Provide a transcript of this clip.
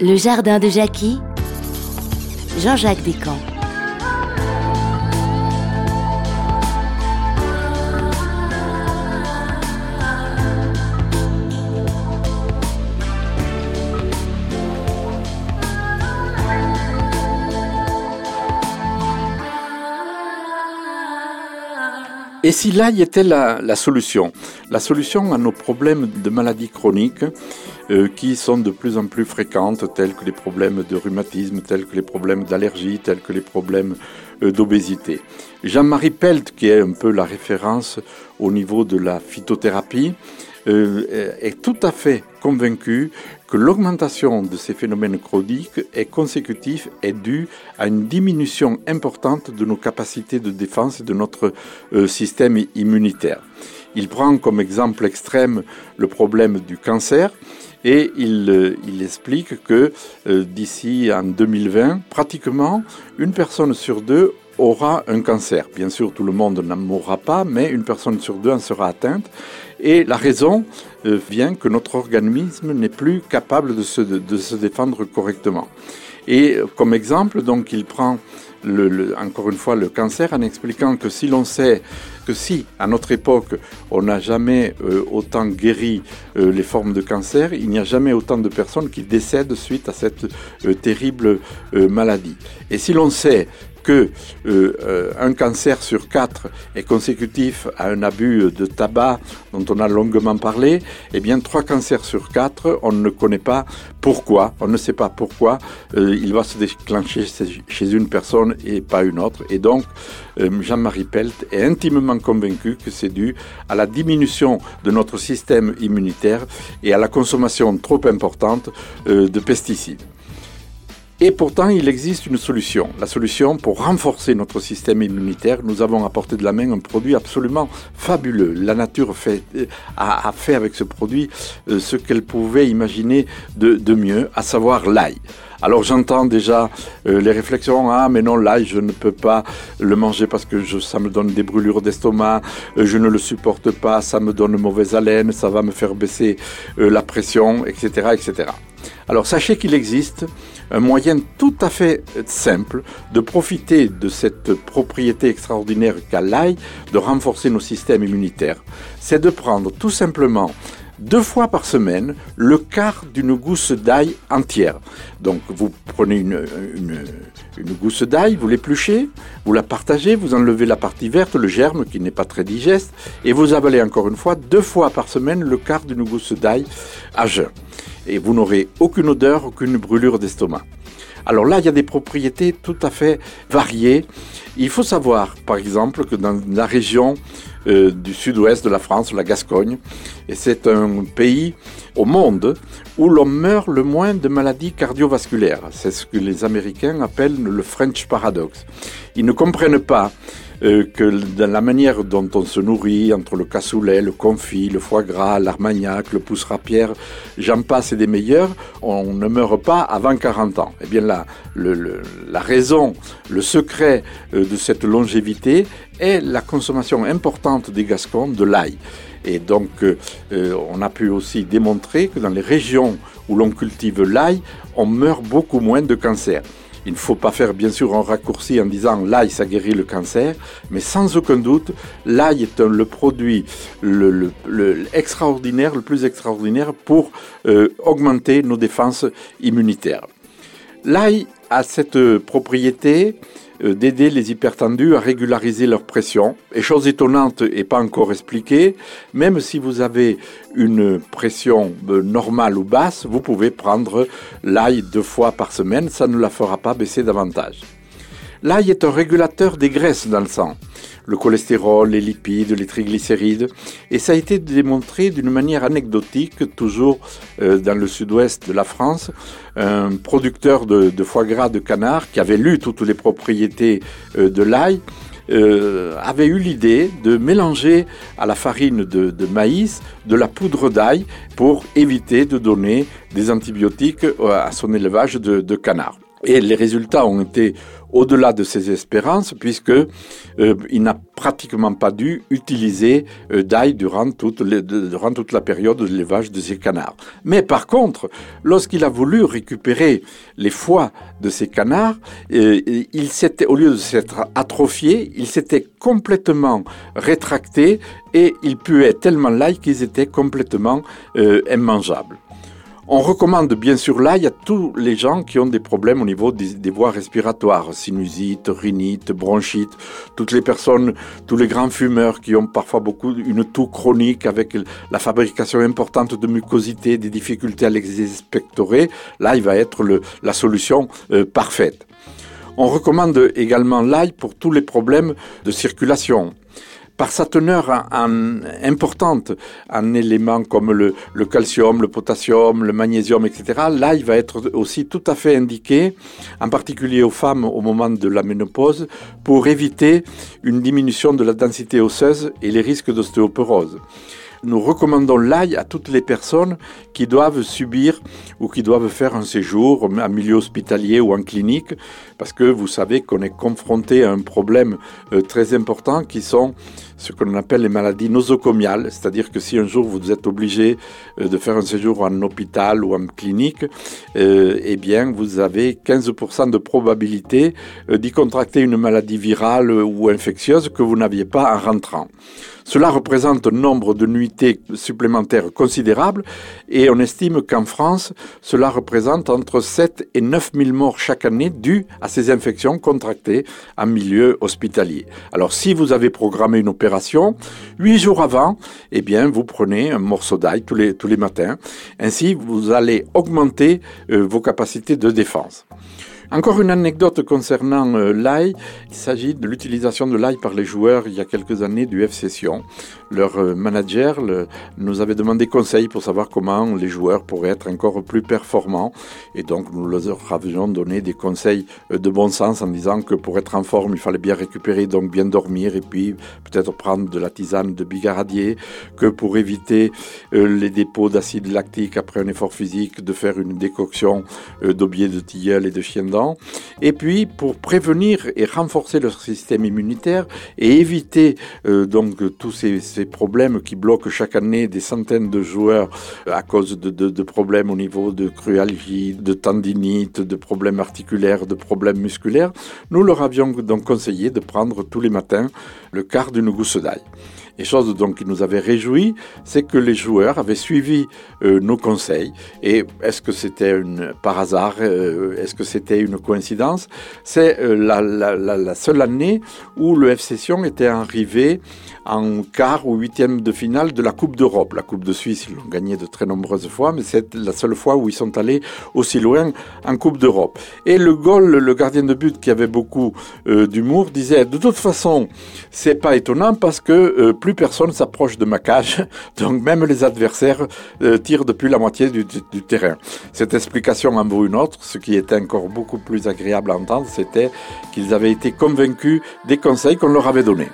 Le jardin de Jackie, Jean-Jacques Descamps. Et si l'ail était la, solution? La solution à nos problèmes de maladies chroniques euh, qui sont de plus en plus fréquentes, tels que les problèmes de rhumatisme, tels que les problèmes d'allergie, tels que les problèmes euh, d'obésité. Jean-Marie Pelt, qui est un peu la référence au niveau de la phytothérapie, euh, est tout à fait convaincu que l'augmentation de ces phénomènes chroniques est consécutive et due à une diminution importante de nos capacités de défense et de notre euh, système immunitaire. Il prend comme exemple extrême le problème du cancer et il, euh, il explique que d'ici en 2020, pratiquement une personne sur deux aura un cancer. Bien sûr, tout le monde n'en mourra pas, mais une personne sur deux en sera atteinte. Et la raison euh, vient que notre organisme n'est plus capable de se, défendre correctement. Et euh, comme exemple, donc, il prend le, encore une fois le cancer en expliquant que si l'on sait que si à notre époque on n'a jamais euh, autant guéri les formes de cancer, il n'y a jamais autant de personnes qui décèdent suite à cette terrible maladie. Et si l'on sait que euh, euh, un cancer sur quatre est consécutif à un abus de tabac dont on a longuement parlé, eh bien trois cancers sur quatre, on ne connaît pas pourquoi, on ne sait pas pourquoi euh, il va se déclencher chez une personne et pas une autre. Et donc Jean-Marie Pelt est intimement convaincu que c'est dû à la diminution de notre système immunitaire et à la consommation trop importante de pesticides. Et pourtant, il existe une solution. La solution pour renforcer notre système immunitaire, nous avons apporté de la main un produit absolument fabuleux. La nature fait, a, fait avec ce produit euh, ce qu'elle pouvait imaginer de, mieux, à savoir l'ail. Alors j'entends déjà euh, les réflexions, ah mais non, l'ail, je ne peux pas le manger parce que ça me donne des brûlures d'estomac, euh, je ne le supporte pas, ça me donne mauvaise haleine, ça va me faire baisser la pression, etc. etc. Alors sachez qu'il existe un moyen tout à fait simple de profiter de cette propriété extraordinaire qu'a l'ail de renforcer nos systèmes immunitaires. C'est de prendre tout simplement deux fois par semaine le quart d'une gousse d'ail entière. Donc vous prenez une, gousse d'ail, vous l'épluchez, vous la partagez, vous enlevez la partie verte, le germe qui n'est pas très digeste, et vous avalez encore une fois deux fois par semaine le quart d'une gousse d'ail à jeun et vous n'aurez aucune odeur, aucune brûlure d'estomac. Alors là, il y a des propriétés tout à fait variées. Il faut savoir, par exemple, que dans la région euh, du sud-ouest de la France, la Gascogne, et c'est un pays au monde où l'on meurt le moins de maladies cardiovasculaires. C'est ce que les Américains appellent le French Paradox. Ils ne comprennent pas euh, que dans la manière dont on se nourrit, entre le cassoulet, le confit, le foie gras, l'armagnac, le pousse rapière, j'en passe et des meilleurs, on ne meurt pas avant 40 ans. Eh bien là, la raison, le secret euh, de cette longévité est la consommation importante des Gascons de l'ail. Et donc, euh, on a pu aussi démontrer que dans les régions où l'on cultive l'ail, on meurt beaucoup moins de cancer. Il ne faut pas faire bien sûr un raccourci en disant l'ail ça guérit le cancer, mais sans aucun doute, l'ail est le produit le, extraordinaire, le plus extraordinaire pour euh, augmenter nos défenses immunitaires. L'ail a cette propriété euh, d'aider les hypertendus à régulariser leur pression. Et chose étonnante et pas encore expliquée, même si vous avez une pression euh, normale ou basse, vous pouvez prendre l'ail deux fois par semaine, ça ne la fera pas baisser davantage. L'ail est un régulateur des graisses dans le sang le cholestérol, les lipides, les triglycérides. Et ça a été démontré d'une manière anecdotique, toujours euh, dans le sud-ouest de la France. Un producteur de, foie gras de canard qui avait lu toutes les propriétés euh, de l'ail euh, avait eu l'idée de mélanger à la farine de, maïs de la poudre d'ail pour éviter de donner des antibiotiques à son élevage de, de canard. Et les résultats ont été au-delà de ses espérances, puisque euh, il n'a pratiquement pas dû utiliser euh, d'ail durant toute, durant toute la période de l'élevage de ces canards. Mais par contre, lorsqu'il a voulu récupérer les foies de ces canards, euh, il s'était, au lieu de s'être atrophié, il s'était complètement rétracté et il puait tellement l'ail qu'ils étaient complètement immangeables. On recommande bien sûr l'ail à tous les gens qui ont des problèmes au niveau des, voies respiratoires, sinusite, rhinite, bronchite, toutes les personnes, tous les grands fumeurs qui ont parfois beaucoup une toux chronique avec la fabrication importante de mucosité, des difficultés à les expectorer, l'ail va être la solution euh, parfaite. On recommande également l'ail pour tous les problèmes de circulation, par sa teneur importante en éléments comme le, calcium, le potassium, le magnésium, etc., l'ail va être aussi tout à fait indiqué, en particulier aux femmes au moment de la ménopause, pour éviter une diminution de la densité osseuse et les risques d'ostéoporose. Nous recommandons l'ail à toutes les personnes qui doivent subir ou qui doivent faire un séjour en milieu hospitalier ou en clinique, parce que vous savez qu'on est confronté à un problème euh, très important qui sont ce qu'on appelle les maladies nosocomiales, c'est-à-dire que si un jour vous êtes obligé euh, de faire un séjour en hôpital ou en clinique, euh, eh bien vous avez 15% de probabilité d'y contracter une maladie virale ou infectieuse que vous n'aviez pas en rentrant. Cela représente un nombre de nuitées supplémentaires considérable et on estime qu'en France, cela représente entre 7 et 9 000 morts chaque année dues à ces infections contractées en milieu hospitalier. Alors si vous avez programmé une opération, 8 jours avant, eh bien vous prenez un morceau d'ail tous les, tous les matins. Ainsi, vous allez augmenter euh, vos capacités de défense. Encore une anecdote concernant euh, l'ail. Il s'agit de l'utilisation de l'ail par les joueurs il y a quelques années du F Session. Leur euh, manager nous avait demandé conseil pour savoir comment les joueurs pourraient être encore plus performants. Et donc nous leur avions donné des conseils euh, de bon sens en disant que pour être en forme, il fallait bien récupérer, donc bien dormir et puis peut-être prendre de la tisane de bigaradier, que pour éviter les dépôts d'acide lactique après un effort physique, de faire une décoction d'aubier de tilleul et de chien d'or et puis pour prévenir et renforcer leur système immunitaire et éviter euh, donc tous ces, problèmes qui bloquent chaque année des centaines de joueurs à cause de, problèmes au niveau de crualgie, de tendinite, de problèmes articulaires, de problèmes musculaires, nous leur avions donc conseillé de prendre tous les matins le quart d'une gousse d'ail. Et chose donc qui nous avait réjoui, c'est que les joueurs avaient suivi euh, nos conseils. Et est-ce que c'était par hasard euh, Est-ce que c'était une coïncidence? C'est euh, la, la, la, seule année où le FC Sion était arrivé en quart ou huitième de finale de la Coupe d'Europe. La Coupe de Suisse, ils l'ont gagné de très nombreuses fois, mais c'est la seule fois où ils sont allés aussi loin en Coupe d'Europe. Et le goal, le gardien de but qui avait beaucoup d'humour, disait de toute façon, c'est pas étonnant parce que plus personne s'approche de ma cage, donc même les adversaires euh, tirent depuis la moitié du, terrain. Cette explication en vaut une autre. Ce qui était encore beaucoup plus agréable à entendre, c'était qu'ils avaient été convaincus des conseils qu'on leur avait donnés.